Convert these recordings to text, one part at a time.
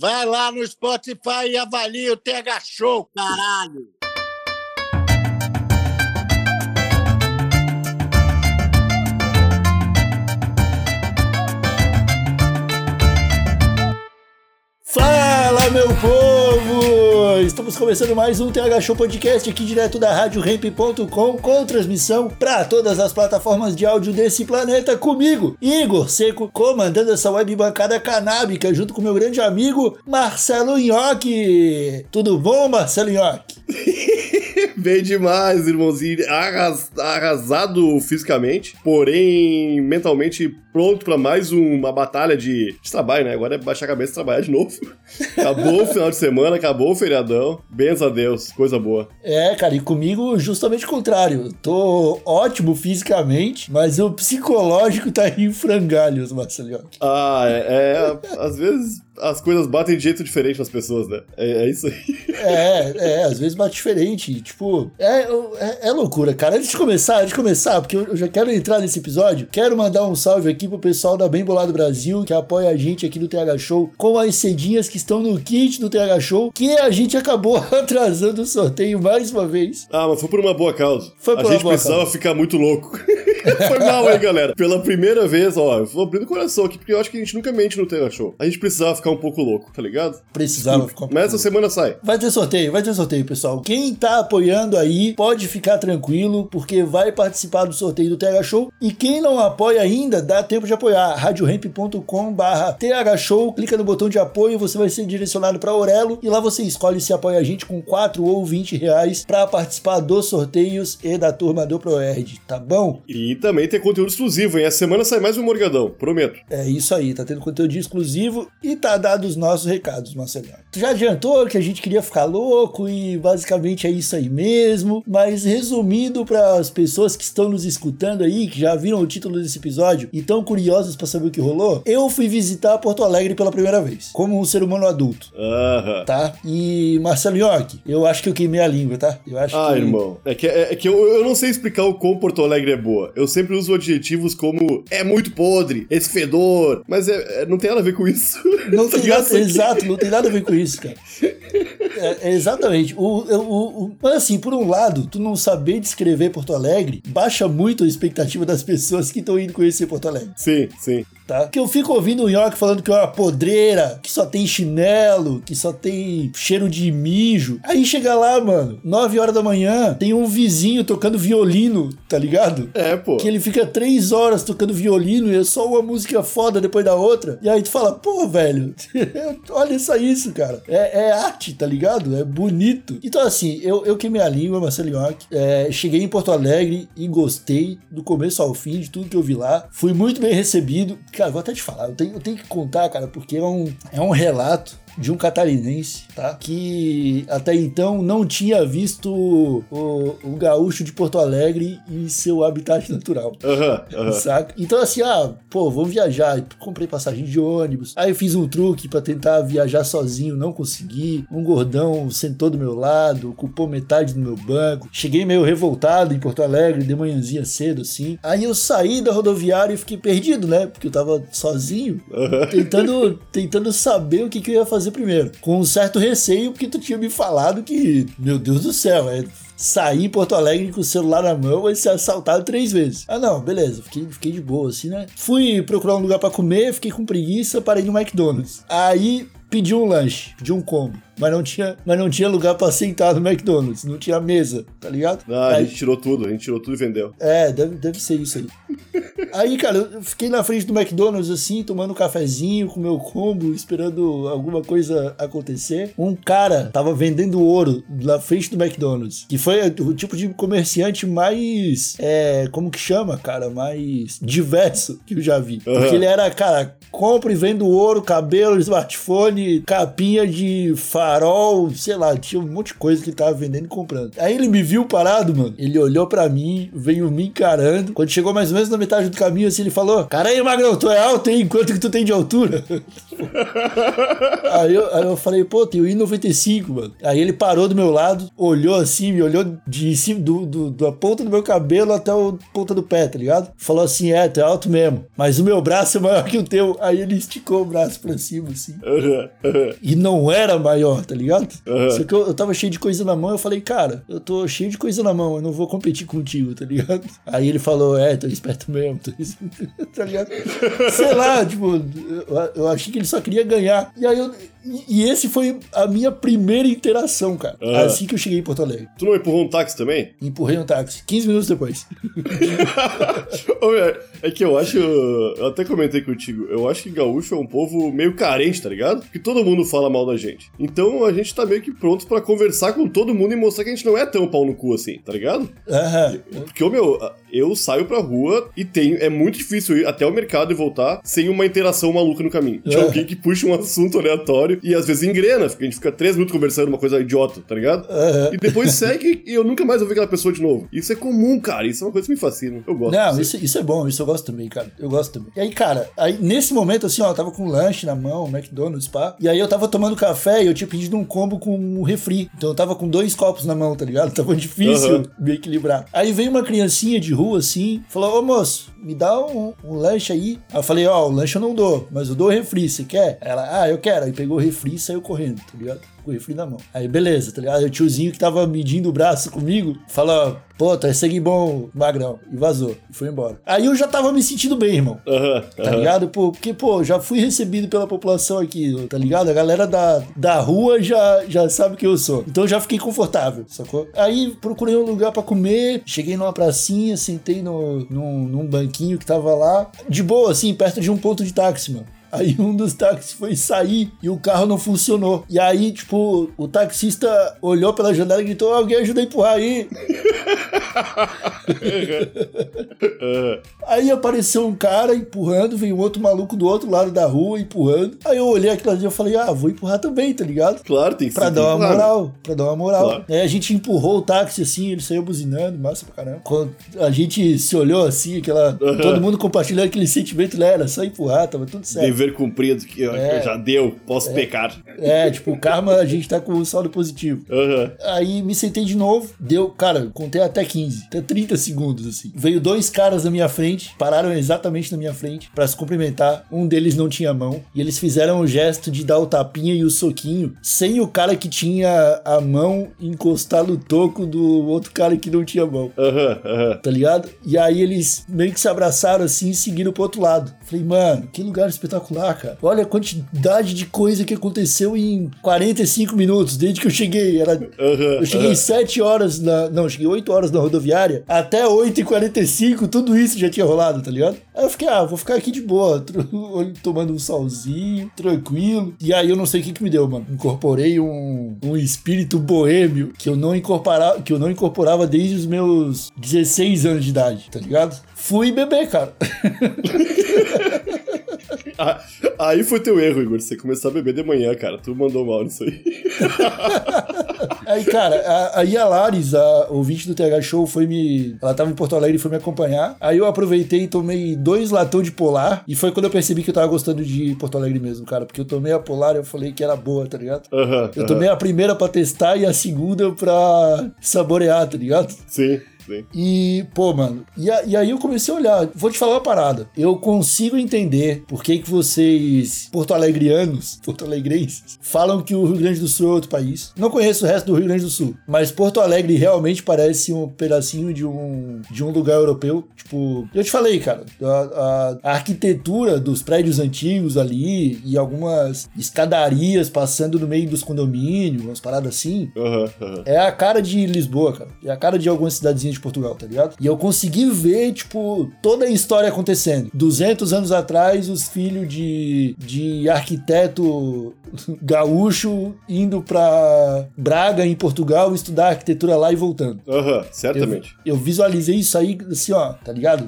Vai lá no Spotify e avalia o TH Show, caralho! Fala, meu povo! Estamos começando mais um TH Show Podcast aqui direto da RadioRamp.com com transmissão para todas as plataformas de áudio desse planeta comigo, Igor Seco, comandando essa web bancada canábica junto com meu grande amigo Marcelo Nhoque. Tudo bom, Marcelo Nhoque? Bem demais, irmãozinho. Arras- arrasado fisicamente, porém mentalmente pronto pra mais uma batalha de, de trabalho, né? Agora é baixar a cabeça e trabalhar de novo. Acabou o final de semana, acabou o feriadão. Benza a Deus, coisa boa. É, cara, e comigo justamente o contrário. Tô ótimo fisicamente, mas o psicológico tá em frangalhos, Marcelo Nhoque. Ah, é, é, Às vezes as coisas batem de jeito diferente nas pessoas, né? É, é isso aí. É, é, às vezes bate diferente. Tipo, é, é, é loucura, cara. Antes de começar, antes de começar, porque eu já quero entrar nesse episódio, quero mandar um salve aqui pro pessoal da Bem Bolado Brasil, que apoia a gente aqui no TH Show, com as cedinhas que estão no kit do TH Show, que a gente acabou atrasando o sorteio mais uma vez. Ah, mas foi por uma boa causa. Foi por a uma gente boa precisava causa. ficar muito louco. foi mal aí, galera. Pela primeira vez, ó, eu vou abrindo o coração aqui, porque eu acho que a gente nunca mente no Terra Show. A gente precisava ficar um pouco louco, tá ligado? Precisava ficar um Mas essa semana sai. Vai ter sorteio, vai ter sorteio, pessoal. Quem tá apoiando aí, pode ficar tranquilo, porque vai participar do sorteio do TH Show. E quem não apoia ainda, dá tempo de apoiar. radioramp.com barra TH Show, clica no botão de apoio, você vai ser direcionado para Aurelo e lá você escolhe se apoia a gente com 4 ou 20 reais para participar dos sorteios e da turma do ProErd, tá bom? E também tem conteúdo exclusivo, hein? Essa semana sai mais um Morgadão, prometo. É isso aí, tá tendo conteúdo exclusivo e tá dado os nossos recados, Marcelo. Tu já adiantou que a gente queria ficar louco e basicamente é isso aí mesmo, mas resumindo para as pessoas que estão nos escutando aí, que já viram o título desse episódio e estão curiosas para saber o que rolou, eu fui visitar Porto Alegre pela primeira vez, como um ser humano adulto. Aham. Tá? E Marcelo York, eu acho que eu queimei a língua, tá? Eu acho Ah, que... irmão. É que, é, é que eu, eu não sei explicar o quão Porto Alegre é boa. Eu sempre uso adjetivos como é muito podre, esse fedor. Mas é, é- não tem nada a ver com isso. Não Tá tem nada, exato, não tem nada a ver com isso, cara. É, é exatamente. O, o, o- mas assim, por um lado, tu não saber descrever Porto Alegre baixa muito a expectativa das pessoas que estão indo conhecer Porto Alegre, Sim, sim. Tá? Porque eu fico ouvindo o York falando que é uma podreira, que só tem chinelo, que só tem cheiro de mijo. Aí chega lá, mano, 9 horas da manhã, tem um vizinho tocando violino, tá ligado? É, pô. Que ele fica três horas tocando violino e é só uma música foda depois da outra. E aí tu fala, pô, velho, olha só isso, cara. É, é arte, tá ligado? É bonito. Então, assim, eu, eu queimei a língua, Marcelo York. É, cheguei em Porto Alegre e gostei do começo ao fim de tudo que eu vi lá. Fui muito bem recebido. Cara, vou até te falar, eu tenho, eu tenho que contar, cara, porque é um, é um relato de um catarinense, tá? Que até então não tinha visto o, o, gaúcho de Porto Alegre em seu habitat natural. Aham, aham. Saca? Então, assim, ah, pô, vamos viajar. Comprei passagem de ônibus. Aí eu fiz um truque pra tentar viajar sozinho, não consegui. Um gordão sentou do meu lado, ocupou metade do meu banco. Cheguei meio revoltado em Porto Alegre, de manhãzinha cedo, assim. Aí eu saí da rodoviária e fiquei perdido, né? Porque eu tava sozinho, tentando, tentando saber o que, que eu ia fazer primeiro. Com um certo receio, porque tu tinha me falado que, meu Deus do céu, é sair em Porto Alegre com o celular na mão e ser assaltado três vezes. Ah, não, beleza, fiquei, fiquei de boa, assim, né? Fui procurar um lugar pra comer, fiquei com preguiça, parei no McDonald's. Aí pedi um lanche, pedi um combo. Mas não tinha, mas não tinha lugar pra sentar no McDonald's, não tinha mesa, tá ligado? Ah, a Aí- gente tirou tudo, a gente tirou tudo e vendeu. é, deve, deve ser isso aí. Aí, cara, eu fiquei na frente do McDonald's assim, tomando um cafezinho com meu combo, esperando alguma coisa acontecer. Um cara tava vendendo ouro na frente do McDonald's, que foi o tipo de comerciante mais, é, como que chama, cara, mais diverso que eu já vi. Porque ele era, cara, compra e vende ouro, cabelo, smartphone, capinha de farol, sei lá, tinha um monte de coisa que tava vendendo e comprando. Aí ele me viu parado, mano. Ele olhou pra mim, veio me encarando. Quando chegou mais ou menos na metade do caminho, assim, ele falou: Caralho, Magrão, tu é alto, hein? Quanto que tu tem de altura? aí, eu, aí eu falei, pô, tenho 1,95, mano. Aí ele parou do meu lado, olhou assim, me olhou de cima, do, do, da ponta do meu cabelo até a ponta do pé, tá ligado? Falou assim: é, tu é alto mesmo, mas o meu braço é maior que o teu. Aí ele esticou o braço pra cima, assim. E não era maior, tá ligado? Só que eu, eu tava cheio de coisa na mão, eu falei, cara, eu tô cheio de coisa na mão, eu não vou competir contigo, tá ligado? Aí ele falou, é, tô esperto mesmo, tô... tá ligado? Sei lá, tipo, eu, eu achei que ele só queria ganhar. E aí eu. E e esse foi a minha primeira interação, cara. Aham. Assim que eu cheguei em Porto Alegre. Tu não empurrou um táxi também? Empurrei um táxi. 15 minutos depois. É que eu acho. Eu até comentei contigo. Eu acho que gaúcho é um povo meio carente, tá ligado? Porque todo mundo fala mal da gente. Então a gente tá meio que pronto pra conversar com todo mundo e mostrar que a gente não é tão pau no cu assim, tá ligado? Aham. Porque, meu, eu saio pra rua e tenho. É muito difícil ir até o mercado e voltar sem uma interação maluca no caminho. De É. alguém que puxa um assunto aleatório e às vezes engrena, porque a gente fica três minutos conversando uma coisa idiota, tá ligado? Aham. E depois segue e eu nunca mais vou ver aquela pessoa de novo. Isso é comum, cara. Isso é uma coisa que me fascina. Eu gosto. Não, isso, isso é bom, isso eu gosto também, cara. Eu gosto também. E aí, cara, aí nesse momento, assim, ó, eu tava com um lanche na mão, McDonald's, pá. E aí eu tava tomando café e eu tinha pedido um combo com um refri. Então eu tava com dois copos na mão, tá ligado? Tava difícil Aham. me equilibrar. Aí veio uma criancinha de rua, assim, falou: Ô moço, me dá um, um lanche aí. Aí eu falei: Ó, o lanche eu não dou, mas eu dou o refri, você quer? Ela, ah, eu quero. Aí pegou o refri e saiu correndo, tá ligado? Com o refri na mão. Aí beleza, tá ligado? Aí o tiozinho que tava medindo o braço comigo falou: Pô, tá segue bom, magrão. E vazou. E foi embora. Aí eu já tava me sentindo bem, irmão. Tá ligado? Pô, porque, pô, já fui recebido pela população aqui, tá ligado? A galera da, da rua já, já sabe quem eu sou. Então eu já fiquei confortável, sacou? Aí procurei um lugar pra comer, cheguei numa pracinha, sentei no, num, num banquinho que tava lá, de boa, assim, perto de um ponto de táxi, mano. Aí um dos táxis foi sair e o carro não funcionou. E aí, tipo, o taxista olhou pela janela e gritou: Alguém ajuda a empurrar aí. Aí apareceu um cara empurrando, veio um outro maluco do outro lado da rua empurrando. Aí eu olhei aquilo ali e falei, ah, vou empurrar também, tá ligado? Claro, tem que Pra dar uma claro. moral, pra dar uma moral. Claro. Aí a gente empurrou o táxi assim, ele saiu buzinando, massa pra caramba. Quando a gente se olhou assim, aquela. Todo mundo compartilhando aquele sentimento, né? Era só empurrar, tava tudo certo. Dever cumprido, que É. já deu, posso pecar. É, tipo, o karma a gente tá com um saldo positivo. Aham. Aí me sentei de novo, deu, cara, contei até 15, até 30 segundos assim. Veio dois caras na minha frente, pararam exatamente na minha frente pra se cumprimentar. Um deles não tinha mão e eles fizeram o gesto de dar o tapinha e o soquinho sem o cara que tinha a mão encostar no toco do outro cara que não tinha mão. Aham, aham. Tá ligado? E aí eles meio que se abraçaram assim e seguiram pro outro lado. Falei, mano, que lugar espetacular, cara. Olha a quantidade de coisa que aconteceu em 45 minutos, desde que eu cheguei. Era eu cheguei 7 horas na. Não, cheguei 8 horas na rodoviária. Até 8h45, tudo isso já tinha rolado, tá ligado? Aí eu fiquei, ah, vou ficar aqui de boa, tomando um solzinho, tranquilo. E aí eu não sei o que, que me deu, mano. Incorporei um, um espírito boêmio que eu não incorporava, que eu não incorporava desde os meus 16 anos de idade, tá ligado? Fui beber, cara. Aí foi teu erro, Igor. Você começou a beber de manhã, cara. Tu mandou mal nisso aí. Aí, cara, a, aí a Laris, a ouvinte do TH Show, foi me. Ela tava em Porto Alegre e foi me acompanhar. Aí eu aproveitei e tomei dois latão de polar. E foi quando eu percebi que eu tava gostando de Porto Alegre mesmo, cara. Porque eu tomei a polar e eu falei que era boa, tá ligado? Aham. Eu tomei a primeira pra testar e a segunda pra saborear, tá ligado? Sim, sim. E, pô, mano, e, a- e aí eu comecei a olhar. Vou te falar uma parada. Eu consigo entender por que, que vocês, porto-alegrianos, porto-alegrenses, falam que o Rio Grande do Sul é outro país. Não conheço o resto do Rio Grande do Sul, mas Porto Alegre realmente parece um pedacinho de um, de um lugar europeu. Tipo, eu te falei, cara, a, a- a arquitetura dos prédios antigos ali e algumas escadarias passando no meio dos condomínios, umas paradas assim. Aham, aham. É a cara de Lisboa, cara. É a cara de algumas cidadezinhas de de Portugal, tá ligado? E eu consegui ver, tipo, toda a história acontecendo. 200 anos atrás, os filhos de, de arquiteto gaúcho indo pra Braga, em Portugal, estudar arquitetura lá e voltando. Aham, certamente. Eu visualizei isso aí, assim, ó, tá ligado?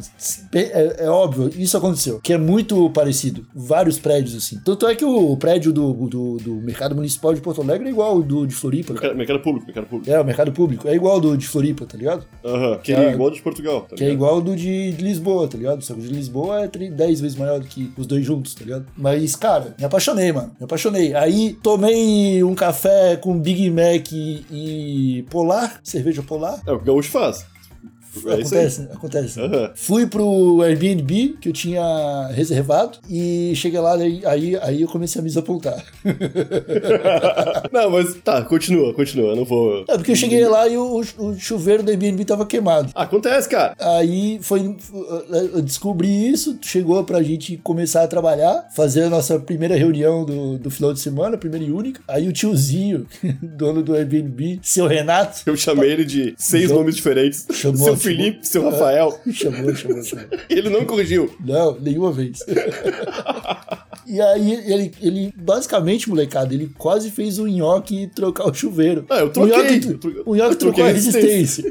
É, é óbvio, isso aconteceu. Que é muito parecido. Vários prédios, assim. Tanto é que o prédio do, do, do Mercado Municipal de Porto Alegre é igual ao do de Floripa. cara. Mercado, mercado público, mercado público. É, o mercado público. É igual ao do de Floripa, tá ligado? Aham, que É. igual de Portugal, tá Que é igual ao do de, de Lisboa, tá ligado? Só que o de Lisboa é 10 vezes maior do que os dois juntos, tá ligado? Mas, cara, me apaixonei, mano. Me apaixonei. Aí tomei um café com Big Mac e, e Polar, cerveja Polar. É o que o Gaúcho faz. É acontece, acontece. Aham. Fui pro Airbnb que eu tinha reservado e cheguei lá, aí, aí, eu comecei a me desapontar. Não, mas tá, continua, continua, não vou... É porque eu cheguei lá e o, o chuveiro do Airbnb tava queimado. Acontece, cara. Aí foi. Eu descobri isso, chegou pra gente começar a trabalhar, fazer a nossa primeira reunião do, do final de semana, primeira e única. Aí o tiozinho, dono do Airbnb, seu Renato, Eu chamei ele de seis nomes diferentes. chamou- Felipe, seu Rafael. chamou, chamou, chamou. Ele não corrigiu. Não, nenhuma vez. E aí, ele, ele, basicamente, molecada, ele quase fez o nhoque trocar o chuveiro. Ah, eu troquei. O nhoque, tro- o nhoque trocou a resistência.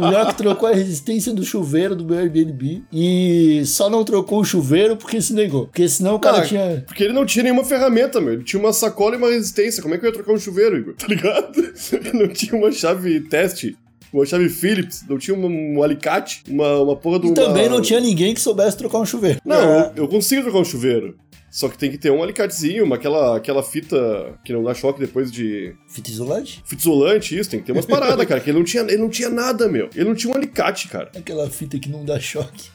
o nhoque trocou a resistência do chuveiro do meu Airbnb e só não trocou o chuveiro porque se negou. Porque senão o cara Ah, tinha. Porque ele não tinha nenhuma ferramenta, meu. Ele tinha uma sacola e uma resistência. Como é que eu ia trocar um chuveiro, Igor? Tá ligado? Ele não tinha uma chave teste. Uma chave Phillips, não tinha um, um alicate, uma, uma porra do. E também não tinha ninguém que soubesse trocar um chuveiro. Não, É. eu, eu consigo trocar um chuveiro. Só que tem que ter um alicatezinho, uma, aquela, aquela fita que não dá choque depois de. Fita isolante? Fita isolante, isso, tem que ter umas paradas, cara. Que ele não tinha, ele não tinha nada, meu. Ele não tinha um alicate, cara. Aquela fita que não dá choque.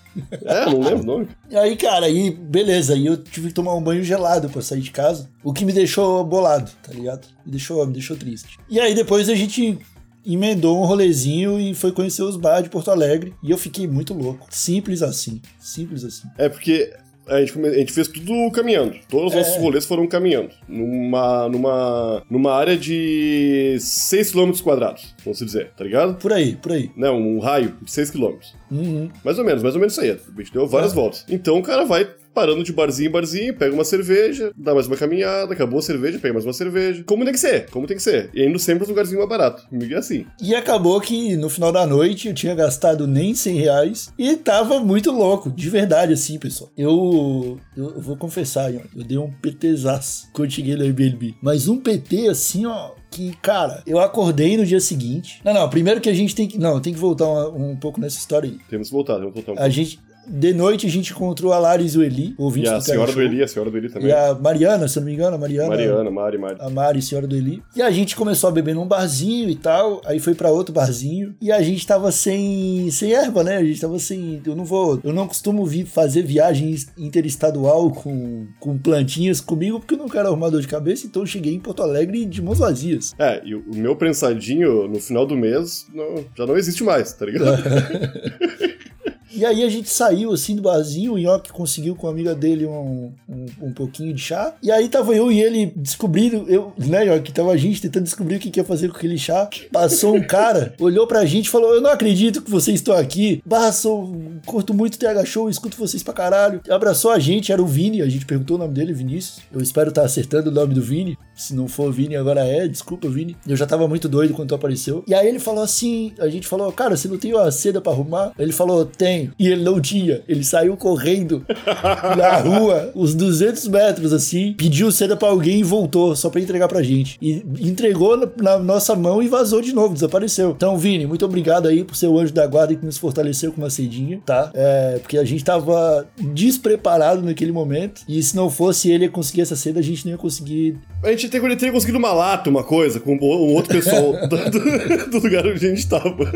É, não lembro o nome. E aí, cara, aí, beleza, aí eu tive que tomar um banho gelado pra sair de casa, o que me deixou bolado, tá ligado? Me deixou, me deixou triste. E aí depois a gente emendou um rolezinho e foi conhecer os bares de Porto Alegre, e eu fiquei muito louco. Simples assim, simples assim. É porque a gente, a gente fez tudo caminhando. Todos os É. nossos rolês foram caminhando. Numa, numa, numa área de 6 km quadrados, vamos dizer, tá ligado? Por aí, por aí. Não, um raio de 6 km. Uhum. Mais ou menos, mais ou menos isso aí. A gente deu várias É. voltas. Então o cara vai parando de barzinho em barzinho, pega uma cerveja, dá mais uma caminhada, acabou a cerveja, pega mais uma cerveja. Como tem que ser, como tem que ser. E indo sempre pros lugarzinhos mais baratos. Comigo é assim. E acabou que no final da noite eu tinha gastado nem 100 reais e tava muito louco, de verdade, assim, pessoal. Eu, eu, vou confessar, eu dei um PTzaço quando cheguei no Airbnb. Mas um PT assim, ó. Que, cara, eu acordei no dia seguinte. Não, não, primeiro que a gente tem que. Não, tem que voltar um, um pouco nessa história aí. Temos que voltar, temos que voltar um A gente. De noite a gente encontrou a Laris e o Eli, ouvintes E a do senhora do. Eli, a senhora do Eli também. E a Mariana, se eu não me engano, a Mariana. Mariana, Mari, Mari. a Mari, senhora do Eli. E a gente começou a beber num barzinho e tal, aí foi pra outro barzinho, e a gente tava sem, sem erva, né? A gente tava sem, eu não vou, eu não costumo vi, fazer viagens interestadual com, com plantinhas comigo, porque eu não quero arrumar dor de cabeça, então eu cheguei em Porto Alegre de mãos vazias. É, e o o meu prensadinho no final do mês não- já não existe mais, tá ligado? E aí a gente saiu assim do barzinho, o Nhoque conseguiu com a amiga dele um, um, um pouquinho de chá. E aí tava eu e ele descobrindo, eu, né, Nhoque, tava a gente tentando descobrir o que que ia fazer com aquele chá. Passou um cara, olhou pra gente e falou: Eu não acredito que vocês estão aqui. Barra, sou, curto muito TH Show, escuto vocês pra caralho. Abraçou a gente, era o Vini, a gente perguntou o nome dele, Vinícius. Eu espero estar acertando o nome do Vini. Se não for Vini, agora é, desculpa, Vini. Eu já tava muito doido quando tu apareceu. E aí ele falou assim: a gente falou, cara, você não tem uma seda pra arrumar? Ele falou, E ele não tinha. Ele saiu correndo na rua, uns 200 metros assim, pediu seda pra alguém e voltou, só pra entregar pra gente. E entregou na, na nossa mão e vazou de novo, desapareceu. Então, Vini, muito obrigado aí por ser o anjo da guarda que nos fortaleceu com uma cedinha, tá? É, porque a gente tava despreparado naquele momento. E se não fosse ele conseguir essa seda, a gente não ia conseguir A gente teria, teria conseguido uma lata, uma coisa, com um outro pessoal do, do- do lugar onde a gente tava.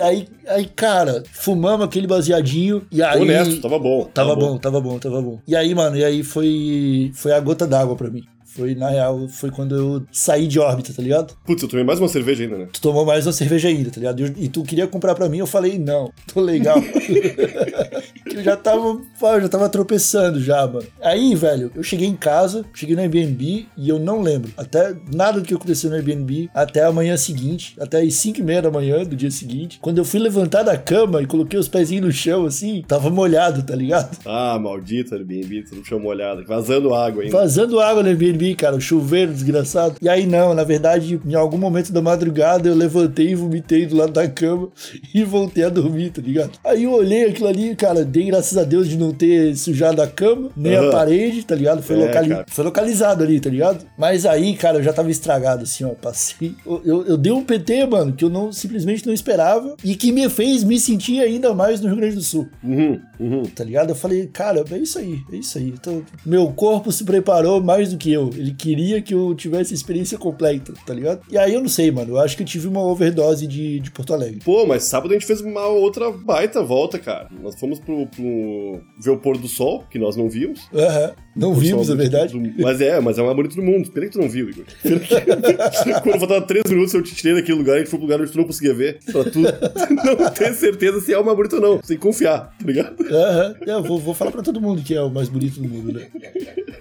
Aí, aí, cara, fumamos aquele baseadinho e aí. Honesto, tava bom. Tava bom, tava bom, tava bom. E aí, mano, e aí foi, foi a gota d'água pra mim. Foi, na real, foi quando eu saí de órbita, tá ligado? Putz, eu tomei mais uma cerveja ainda, né? Tu tomou mais uma cerveja ainda, tá ligado? E, tu queria comprar pra mim, eu falei, não, tô legal. eu já tava, já tava tropeçando já, mano. Aí, velho, eu cheguei em casa, cheguei no Airbnb e eu não lembro. Até nada do que aconteceu no Airbnb até a manhã seguinte, até as 5 e meia da manhã do dia seguinte. Quando eu fui levantar da cama e coloquei os pezinhos no chão, assim, tava molhado, tá ligado? Ah, maldito Airbnb, tudo chão molhado, vazando água ainda. Vazando água no Airbnb, cara, o chuveiro desgraçado. E aí não, na verdade, em algum momento da madrugada eu levantei e vomitei do lado da cama e voltei a dormir, tá ligado? Aí eu olhei aquilo ali, cara, dei graças a Deus de não ter sujado a cama, nem a Aham. parede, tá ligado? Foi, É, locali- foi localizado ali, tá ligado? Mas aí, cara, eu já tava estragado, assim, ó, passei. Eu, eu, eu dei um PT, mano, que eu não simplesmente não esperava e que me fez me sentir ainda mais no Rio Grande do Sul Uhum, uhum. tá ligado? Eu falei, cara, é isso aí, é isso aí. Então, meu corpo se preparou mais do que eu. Ele queria que eu tivesse a experiência completa, tá ligado? E aí eu não sei, mano. Eu acho que eu tive uma overdose de, de Porto Alegre. Pô, mas sábado a gente fez uma outra baita volta, cara. Nós fomos pro, pro ver o pôr do sol, que nós não vimos. Aham. Não vimos, é verdade. do- Mas é, mas é o mais bonito do mundo. Pena que tu não viu, Igor. Quando faltava três minutos, eu te tirei daquele lugar, a gente foi pro lugar onde tu não conseguia ver. Pra tu não ter certeza se é o mais bonito ou não. Que confiar, tá ligado? Aham. Eu vou, vou falar pra todo mundo que é o mais bonito do mundo, né?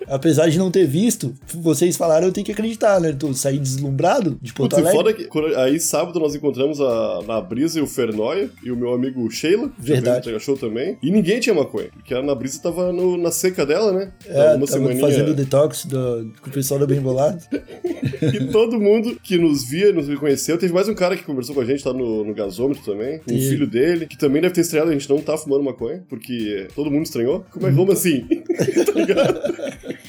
Apesar de não ter visto, vocês falaram, eu tenho que acreditar, né? Tu saí deslumbrado de Porto Putz, Alegre. foda que quando- aí sábado nós encontramos a, na Brisa e o Fernoia e o meu amigo Sheila. que Verdade. show também. E ninguém tinha maconha. Porque a Ana Brisa tava no- na seca dela, né? É, uma tava fazendo detox do, com o pessoal da Bem Bolado. E todo mundo que nos via, nos reconheceu. Teve mais um cara que conversou com a gente lá no, no gasômetro também. Um E- filho dele, que também deve ter estreado. A gente não tá fumando maconha, porque todo mundo estranhou. Como é Uhum. como assim? tá ligado?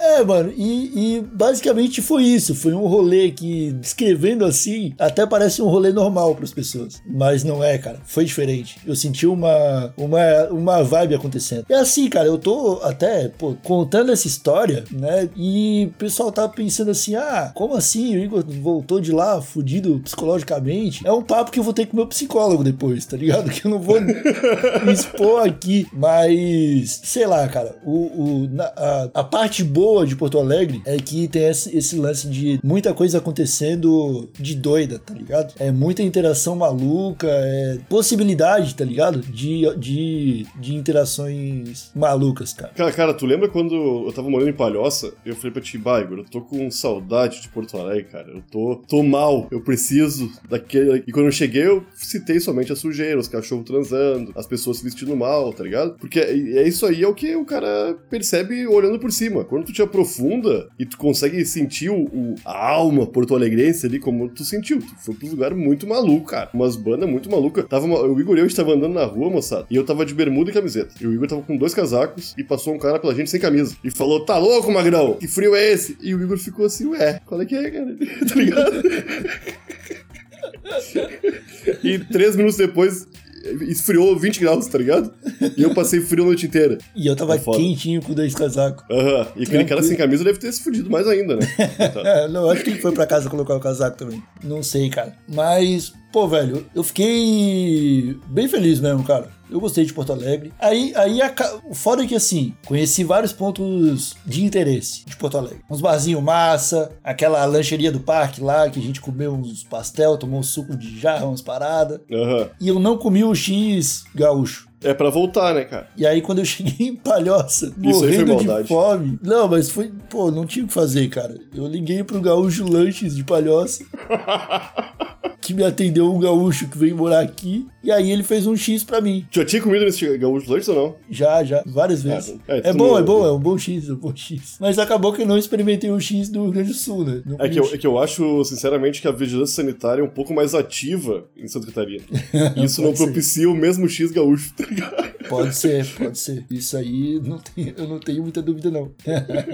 É, mano, e, e basicamente foi isso. Foi um rolê que, descrevendo assim, até parece um rolê normal para as pessoas. Mas não é, cara. Foi diferente. Eu senti uma, uma, uma vibe acontecendo. É assim, cara, eu tô até, pô, contando essa história, né? E o pessoal tá pensando assim: ah, como assim? O Igor voltou de lá fudido psicologicamente? É um papo que eu vou ter com meu psicólogo depois, tá ligado? Que eu não vou expor aqui. Mas, sei lá, cara, o, o- na- a, a parte boa de Porto Alegre é que tem esse, esse lance de muita coisa acontecendo de doida, tá ligado? É muita interação maluca, é possibilidade, tá ligado? De, de, de interações malucas, cara. Cara, cara, tu lembra quando eu tava morando em Palhoça? Eu falei pra ti, Igor, eu tô com saudade de Porto Alegre, cara. Eu tô, tô mal, eu preciso daquele. E quando eu cheguei, eu citei somente a sujeira, os cachorros transando, as pessoas se vestindo mal, tá ligado? Porque é, é isso aí é o que o cara percebe olhando por cima. Quando tu te aprofunda e tu consegue sentir o, o- a alma porto-alegrense ali, como tu sentiu. Tu foi um lugar muito maluco, cara. Umas bandas muito malucas. Tava uma- o Igor e eu estava andando na rua, moçada, e eu tava de bermuda e camiseta. E o Igor tava com dois casacos e passou um cara pela gente sem camisa. E falou: Tá louco, magrão? Que frio é esse? E o Igor ficou assim: Ué, qual é que é, cara? tá ligado? e três minutos depois. Esfriou 20 graus, tá ligado? E eu passei frio a noite inteira. E eu tava foda. quentinho com dois casacos. Aham. E aquele cara sem camisa deve ter se fudido mais ainda, né? É, não, acho que ele foi pra casa colocar o casaco também. Não sei, cara. Mas, pô, velho, eu fiquei bem feliz mesmo, cara. Eu gostei de Porto Alegre. Aí, aí a o foda é que, assim, conheci vários pontos de interesse de Porto Alegre. Uns barzinhos massa, aquela lancheria do parque lá, que a gente comeu uns pastel, tomou um suco de jarra, umas paradas. Aham. E eu não comi o X gaúcho. É pra voltar, né, cara? E aí, quando eu cheguei em Palhoça, morrendo de fome. Não, mas foi. Pô, não tinha o que fazer, cara. Eu liguei pro Gaúcho Lanches de Palhoça. que me atendeu um gaúcho que veio morar aqui. E aí ele fez um X pra mim. Já tinha comido nesse gaúcho lanche ou não? Já, já, várias vezes. é, é tu bom, não- é bom, é um bom X, é um bom X. Mas acabou que eu não experimentei o X do Rio Grande do Sul, né? É que, eu, é que eu acho, sinceramente, que a vigilância sanitária é um pouco mais ativa em Santa Catarina. Isso não Pode ser. propicia o mesmo X gaúcho, tá ligado? Pode ser, pode ser. Isso aí não tem, eu não tenho muita dúvida, não.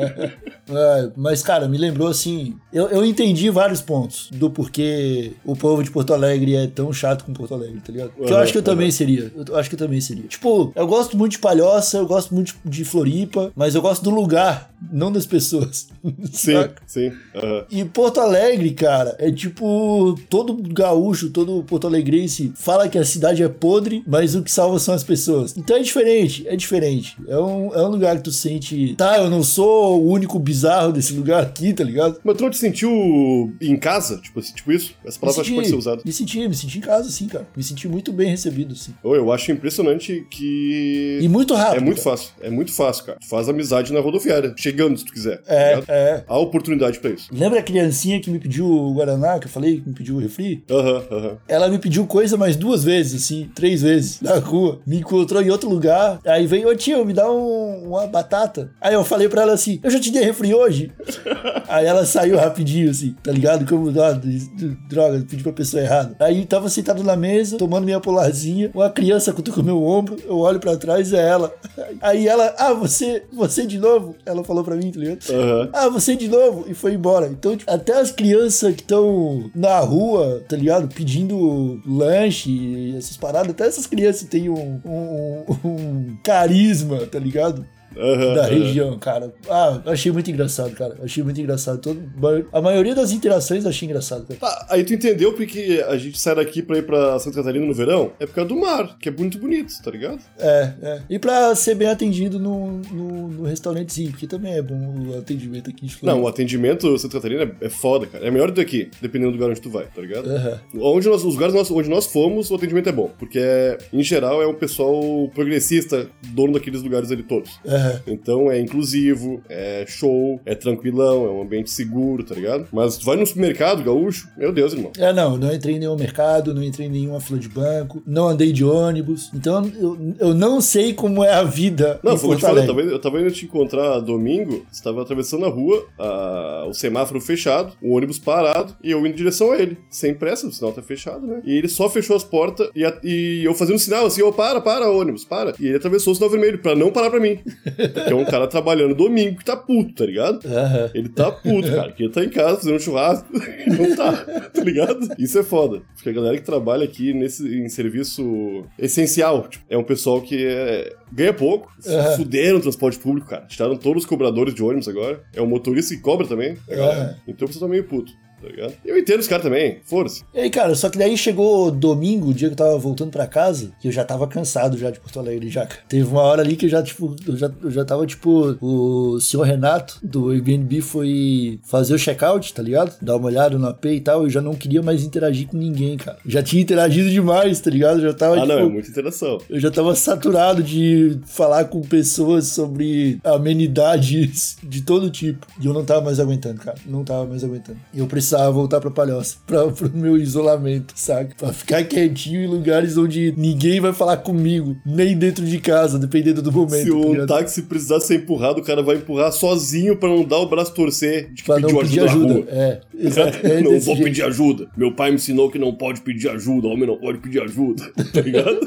É, mas, cara, me lembrou assim. Eu, eu entendi vários pontos do porquê o povo de Porto Alegre é tão chato com Porto Alegre, tá ligado? Que eu acho que eu também seria. Eu acho que eu também seria. Tipo, eu gosto muito de Palhoça, eu gosto muito de Floripa, mas eu gosto do lugar, não das pessoas. Sim, Saca? sim. aham. E Porto Alegre, cara, é tipo. Todo gaúcho, todo porto alegrense fala que a cidade é podre, mas o que salva são as pessoas. Então é diferente, é diferente. É um, é um lugar que tu sente. Tá, eu não sou o único bizarro desse lugar aqui, tá ligado? Mas tu não te sentiu em casa? Tipo, assim, tipo isso? Essa palavra acho que pode ser usada. me senti, me senti em casa, sim, cara. Me senti muito bem recebido, sim. Eu acho impressionante que. E muito rápido. É muito cara. fácil, é muito fácil, cara. Tu faz amizade na rodoviária, chegando se tu quiser. tá É, é. Há oportunidade pra isso. Lembra a criancinha que me pediu o Guaraná, que eu falei, que me pediu o refri? Aham, aham. Ela me pediu coisa mais duas vezes, assim, três vezes, na rua. Me encontrou em outro lugar. Aí veio, ô tio, me dá um- uma batata. Aí eu falei pra ela assim, eu já te dei refri hoje. Aí ela saiu rapidinho, assim, tá ligado? Como, ah, droga, pedi pra pessoa errada. Aí tava sentado na mesa, tomando minha polarzinha, uma criança cutucou meu ombro, eu olho pra trás, é ela. Aí ela, ah, você, você de novo? Ela falou pra mim, tá ligado? Aham. Ah, você de novo? E foi embora. Então, tipo, até as crianças que estão na rua, tá ligado? Pedindo lanche e essas paradas, até essas crianças têm um, um- um carisma, tá ligado? Aham, Da região, cara. Ah, achei muito engraçado, cara. Achei muito engraçado. Todo, a maioria das interações eu achei engraçado, cara. Tá, aí tu entendeu porque a gente sai daqui pra ir pra Santa Catarina no verão? É por causa do mar, que é muito bonito, tá ligado? É, é. E pra ser bem atendido no, no, no restaurantezinho, porque também é bom o atendimento aqui de Não, o atendimento Santa Catarina é foda, cara. É melhor do que aqui, dependendo do lugar onde tu vai, tá ligado? Aham. Onde nós, os lugares onde nós fomos, o atendimento é bom. Porque, é, em geral, é um pessoal progressista, dono daqueles lugares ali todos. Então é inclusivo, é show, é tranquilão, é um ambiente seguro, tá ligado? Mas tu vai no supermercado gaúcho, meu Deus, irmão. É, não, não entrei em nenhum mercado, não entrei em nenhuma fila de banco, não andei de ônibus. Então eu, eu não sei como é a vida Não, o eu te falei, eu tava, eu tava indo te encontrar domingo, você tava atravessando a rua, a- o semáforo fechado, o ônibus parado, e eu indo em direção a ele, sem pressa, o sinal tá fechado, né? E ele só fechou as portas e, a- e eu fazendo sinal assim, ô, para, para, ônibus, para. E ele atravessou o sinal vermelho pra não parar pra mim. Porque é um cara trabalhando domingo que tá puto, tá ligado? Aham. Ele tá puto, cara, que ele tá em casa fazendo um churrasco e não tá, tá ligado? Isso é foda. Porque a galera que trabalha aqui nesse, em serviço essencial, tipo, é um pessoal que é- ganha pouco, Aham. fuderam o transporte público, cara. Tiraram todos os cobradores de ônibus agora. É o motorista que cobra também. Aham. Então o pessoal tá meio puto. Tá ligado? Eu entendo os caras também, força. E aí, cara, só que daí chegou domingo, o dia que eu tava voltando pra casa, que eu já tava cansado já de Porto Alegre, já. Teve uma hora ali que eu já, tipo, eu já, eu já tava, tipo, o senhor Renato do Airbnb foi fazer o check-out, tá ligado? Dar uma olhada no AP e tal, eu já não queria mais interagir com ninguém, cara. Já tinha interagido demais, tá ligado? Eu já tava, Ah, tipo... não, é muita interação. Eu já tava saturado de falar com pessoas sobre amenidades de todo tipo. E eu não tava mais aguentando, cara. Não tava mais aguentando. E eu precisava voltar pra Palhoça, pra, pro meu isolamento, saca? Pra ficar quietinho em lugares onde ninguém vai falar comigo, nem dentro de casa, dependendo do momento. Se tá um ligado? táxi precisar ser empurrado, o cara vai empurrar sozinho pra não dar o braço torcer de que Pra não pediu pedir ajuda, ajuda. rua. É, exato. É não desse vou jeito. pedir ajuda. Meu pai me ensinou que não pode pedir ajuda. Homem não pode pedir ajuda. Tá ligado?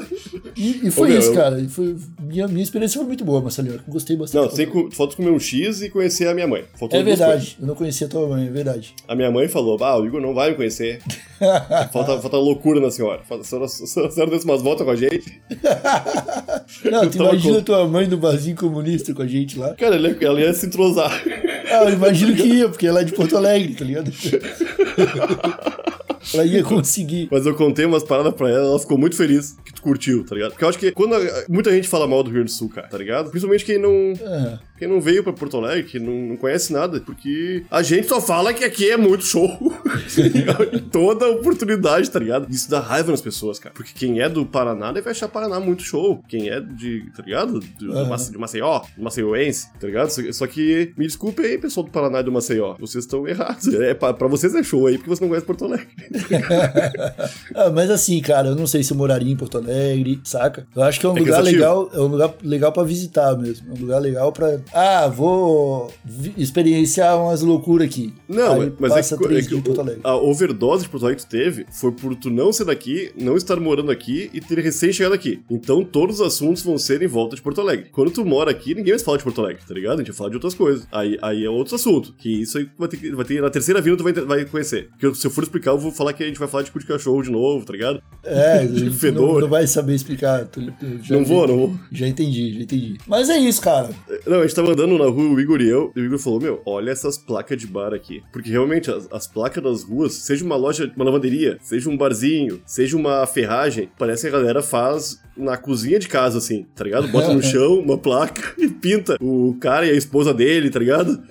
E, e foi Ô, meu, isso, eu- cara. E foi, minha, minha experiência foi muito boa, Marcelinho. Eu Gostei bastante. não, sem, co- falta comer um X e conhecer a minha mãe. Faltou É verdade. Eu não conhecia tua mãe, é verdade. A minha mãe falou: Ah, o Igor não vai me conhecer. falta, falta loucura na senhora. Falta, a senhora, a senhora desse umas voltas com a gente. Não, tu imagina com- tua mãe no barzinho comunista com a gente lá. Cara, ela ela ia se entrosar. Ah, eu imagino que ia, porque ela é de Porto Alegre, tá ligado? ela ia conseguir. Mas eu contei umas paradas pra ela, ela ficou muito feliz que tu curtiu, tá ligado? Porque eu acho que quando a- muita gente fala mal do Rio Grande do Sul, cara, tá ligado? Principalmente quem não, Ah, quem não veio pra Porto Alegre, que não, não conhece nada, porque a gente só fala que aqui é muito show. tá? Em Toda oportunidade, tá ligado? Isso dá raiva nas pessoas, cara. Porque quem é do Paraná deve achar Paraná muito show. Quem é de, tá ligado? De. Mace- de Maceió, Maceioense, tá ligado? Só- Só que, me desculpe aí, pessoal do Paraná e do Maceió. Vocês estão errados. É, pra, pra vocês é show aí, porque você não conhece Porto Alegre. ah, mas assim, cara, eu não sei se eu moraria em Porto Alegre. Saca? Eu acho que é um É lugar cansativo. legal, é um lugar legal para visitar mesmo. É um lugar legal pra. Ah, vou experienciar umas loucuras aqui. Não, Aí mas é passa que, três é que em Porto Alegre. a overdose que Porto Alegre teve foi por tu não ser daqui, não estar morando aqui e ter recém chegado aqui. Então todos os assuntos vão ser em volta de Porto Alegre. Quando tu mora aqui, ninguém mais fala de Porto Alegre, tá ligado? A gente vai falar de outras coisas. Aí, aí é outro assunto. Que isso aí vai ter, que- vai ter na terceira vinda tu vai, vai conhecer. Porque se eu for explicar, eu vou falar que a gente vai falar de cu de cachorro de novo, tá ligado? É, gente fedor. não, não vai saber explicar. tu- tu- já Não vou, entendi. não vou. Já entendi, já entendi. Mas é isso, cara. Não, a gente tava andando na rua, o Igor e eu, e o Igor falou, meu, olha essas placas de bar aqui. Porque realmente, as, as placas das ruas, seja uma loja, uma lavanderia, seja um barzinho, seja uma ferragem, parece que a galera faz na cozinha de casa, assim, tá ligado? Bota no chão uma placa e pinta o cara e a esposa dele, tá ligado?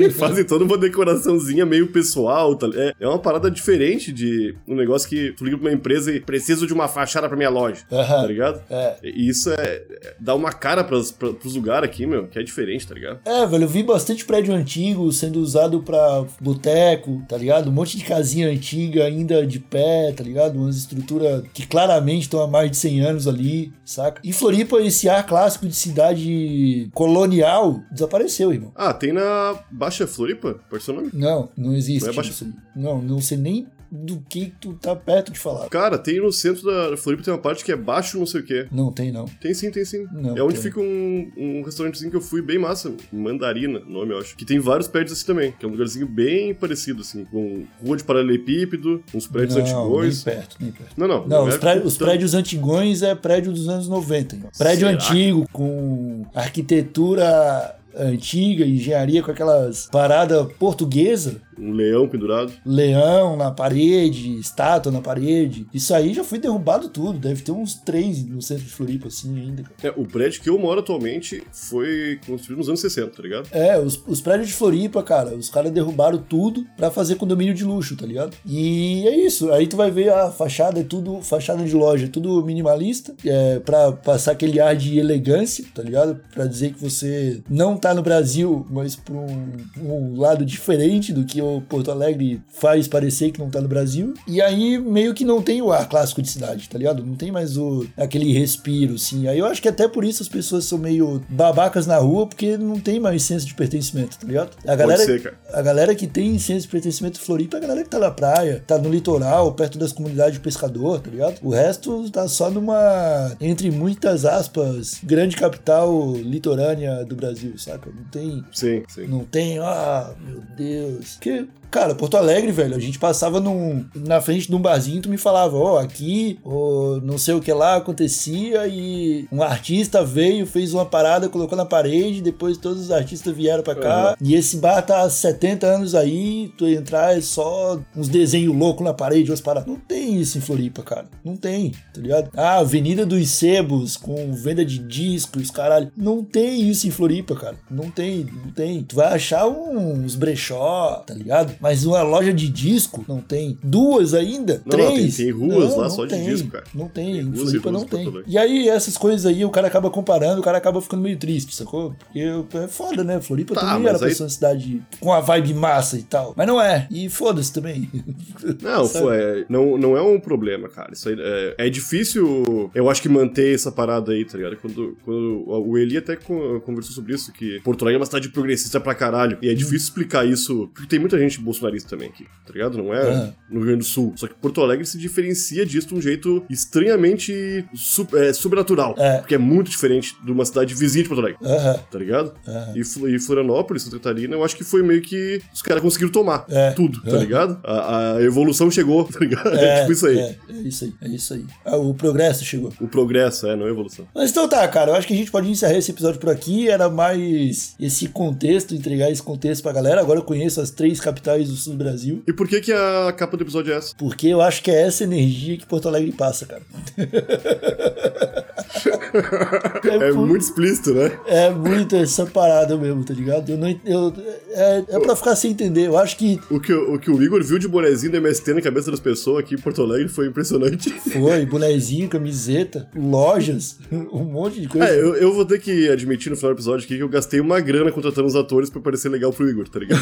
E fazem toda uma decoraçãozinha meio pessoal, tá? É, é uma parada diferente de um negócio que tu liga pra uma empresa e preciso de uma fachada pra minha loja, tá ligado? É. E isso é, é- dá uma cara pras, pra, pros lugares aqui, meu, que é diferente, tá ligado? É, velho, eu vi bastante prédio antigo sendo usado pra boteco, tá ligado? Um monte de casinha antiga ainda de pé, tá ligado? Umas estruturas que claramente estão há mais de 100 anos ali, saca? E Floripa, esse ar clássico de cidade colonial desapareceu, irmão. Ah, tem na Baixa Floripa? Pode ser o nome? Não, não existe Não é Baixa-. Não, não sei nem do que tu tá perto de falar. Cara, tem no centro da Floripa, tem uma parte que é baixo não sei o quê. Não tem, não. Tem sim, tem sim. Não, é onde tem. fica um, um restaurantezinho que eu fui bem massa, Mandarina, nome eu acho. Que tem vários prédios assim também, que é um lugarzinho bem parecido, assim, com rua de paralelepípedo, uns prédios não, antigões. nem perto, nem perto. Não, não. Não, os, prédios, os tão- prédios antigões é prédio dos anos 90. irmão. Prédio Será? antigo, com arquitetura antiga, engenharia com aquelas paradas portuguesa, Um leão pendurado. leão na parede, estátua na parede. Isso aí já foi derrubado tudo. Deve ter uns três no centro de Floripa, assim, ainda. É, o prédio que eu moro atualmente foi construído nos anos 60, tá ligado? É, os, os prédios de Floripa, cara, os caras derrubaram tudo pra fazer condomínio de luxo, tá ligado? E é isso. Aí tu vai ver a fachada, é tudo, fachada de loja, tudo minimalista, é, pra passar aquele ar de elegância, tá ligado? Pra dizer que você não tá no Brasil, mas pra um, um lado diferente do que o Porto Alegre faz parecer que não tá no Brasil. E aí meio que não tem o ar clássico de cidade, tá ligado? Não tem mais o, aquele respiro, assim. Aí eu acho que até por isso as pessoas são meio babacas na rua, porque não tem mais senso de pertencimento, tá ligado? A galera, ser, a galera que tem senso de pertencimento Floripa é a galera que tá na praia, tá no litoral, perto das comunidades de pescador, tá ligado? O resto tá só numa, entre muitas aspas, grande capital litorânea do Brasil, saca? Não tem Sim, sim. não tem, ah, meu Deus. Porque, cara, Porto Alegre, velho, a gente passava num, na frente de um barzinho e tu me falava, ó, aqui, ó, não sei o que lá acontecia e um artista veio, fez uma parada, colocou na parede, depois todos os artistas vieram pra cá. E esse bar tá há 70 anos aí, tu entrar é só uns desenhos loucos na parede, umas paradas. Não tem isso em Floripa, cara. Não tem, tá ligado? Ah, Avenida dos Sebos, com venda de discos, caralho. Não tem isso em Floripa, cara. Não tem, não tem. Tu vai achar uns brechó, tá ligado? Mas uma loja de disco, não tem. Duas ainda? Não, não, três? tem- tem ruas Não, lá não só de tem. disco, cara. Não tem, em Floripa não tem. E aí, essas coisas aí, o cara acaba comparando, o cara acaba ficando meio triste, sacou? Porque é foda, né? Floripa Tá, também era pra aí- ser uma cidade com a vibe massa e tal. Mas não é. E foda-se também. Não, foi, é, não, não é um problema, cara. Isso aí é, é difícil, eu acho que manter essa parada aí, tá ligado? Quando, quando o Eli até con- conversou sobre isso, que Porto Alegre é uma cidade progressista pra caralho. E é difícil explicar isso, porque tem muita gente bolsonarista também aqui, tá ligado? Não é Ah. no Rio Grande do Sul. Só que Porto Alegre se diferencia disso de um jeito estranhamente su- é, sobrenatural. É. Porque é muito diferente de uma cidade vizinha de Porto Alegre. Aham. Tá ligado? E, e Florianópolis, Santa Catarina, eu acho que foi meio que os caras conseguiram tomar É. tudo, tá É. ligado? A, a evolução chegou, tá ligado? É, tipo isso aí. É, é isso aí, é isso aí. Ah, o progresso chegou. O progresso, é, não a evolução. Mas então tá, cara, eu acho que a gente pode encerrar esse episódio por aqui. Era mais esse contexto, entregar esse contexto pra galera. Agora eu conheço as três capitais do sul do Brasil. E por que que a capa do episódio é essa? Porque eu acho que é essa energia que Porto Alegre passa, cara. É por- muito explícito, né? É muito essa parada mesmo, tá ligado? Eu não, eu, é, é pra ficar sem entender. Eu acho que O que, o que o Igor viu de bonezinho do MST na cabeça das pessoas aqui em Porto Alegre foi impressionante. foi bonezinho, camiseta, lojas, um monte de coisa. É, eu, eu vou ter que admitir no final do episódio aqui que eu gastei uma grana contratando os atores pra parecer legal pro Igor, tá ligado?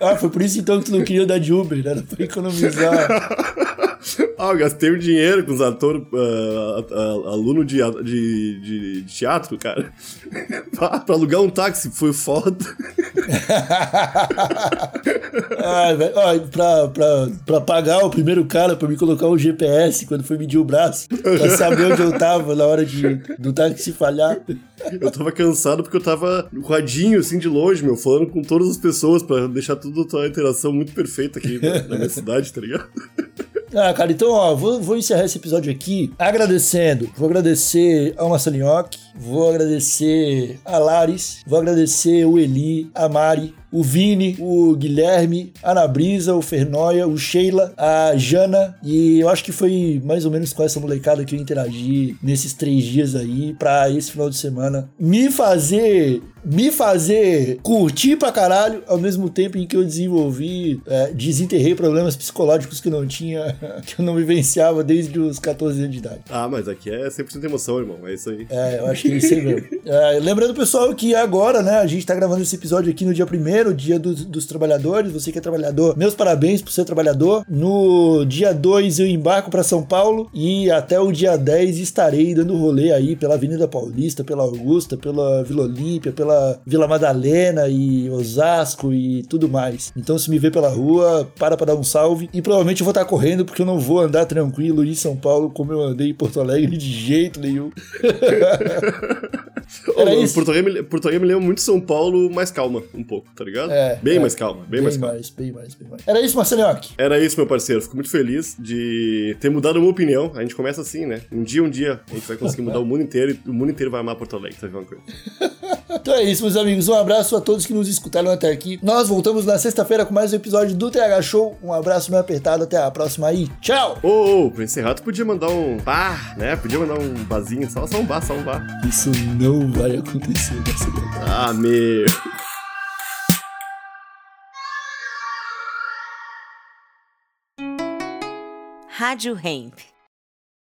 Ah, foi por isso então que tu não queria dar de Uber, né? Era pra economizar. Ah, eu gastei um dinheiro com os atores, uh, aluno de, de, de, de, teatro, cara. pra, pra alugar um táxi, foi foda. Ó, pra, pra, pra pagar o primeiro cara pra me colocar o GPS quando foi medir o braço, pra saber onde eu tava na hora de, do táxi falhar. Eu tava cansado porque eu tava no radinho, assim, de longe, meu, falando com todas as pessoas pra deixar tudo a interação muito perfeita aqui na, na minha cidade, tá ligado? Ah, cara, então, ó, vou, vou encerrar esse episódio aqui agradecendo. Vou agradecer ao Massalinhoque, vou agradecer a Laris, vou agradecer o Eli, a Mari, o Vini, o Guilherme, a Ana Brisa, o Fernoia, o Sheila, a Jana. E eu acho que foi mais ou menos com essa molecada que eu interagi nesses três dias aí, pra esse final de semana me fazer me fazer curtir pra caralho, ao mesmo tempo em que eu desenvolvi, é, desenterrei problemas psicológicos que não tinha, que eu não vivenciava desde os 14 anos de idade. Ah, mas aqui é 100% emoção, irmão, é isso aí. É, eu acho que é isso aí mesmo. É, lembrando, pessoal, que agora, né, a gente tá gravando esse episódio aqui no dia primeiro, dia do, dos trabalhadores, você que é trabalhador, meus parabéns por ser trabalhador. No dia 2 eu embarco para São Paulo e até o dia 10 estarei dando rolê aí pela Avenida Paulista, pela Augusta, pela Vila Olímpia, pela Vila Madalena e Osasco e tudo mais. Então, se me vê pela rua, para pra dar um salve. E provavelmente eu vou estar correndo porque eu não vou andar tranquilo em São Paulo como eu andei em Porto Alegre de jeito nenhum. Era isso. Porto Alegre, Porto Alegre me lembra muito São Paulo mais calma, um pouco, tá ligado? É. Bem é, mais calma, bem, bem mais calma. Mais, bem mais, bem mais. Era isso, Marcelinhoque? Era isso, meu parceiro. Fico muito feliz de ter mudado uma opinião. A gente começa assim, né? Um dia, um dia, a gente vai conseguir mudar o mundo inteiro e o mundo inteiro vai amar Porto Alegre, sabe uma coisa? então é isso, meus amigos. Um abraço a todos que nos escutaram até aqui. Nós voltamos na sexta-feira com mais um episódio do TH Show. Um abraço meio apertado. Até a próxima aí. Tchau! Ô, oh, oh, pra encerrar, tu podia mandar um bar, né? Podia mandar um barzinho, só, só um bar, só um bar. Isso não vai acontecer. Ah, meu. Rádio Hemp.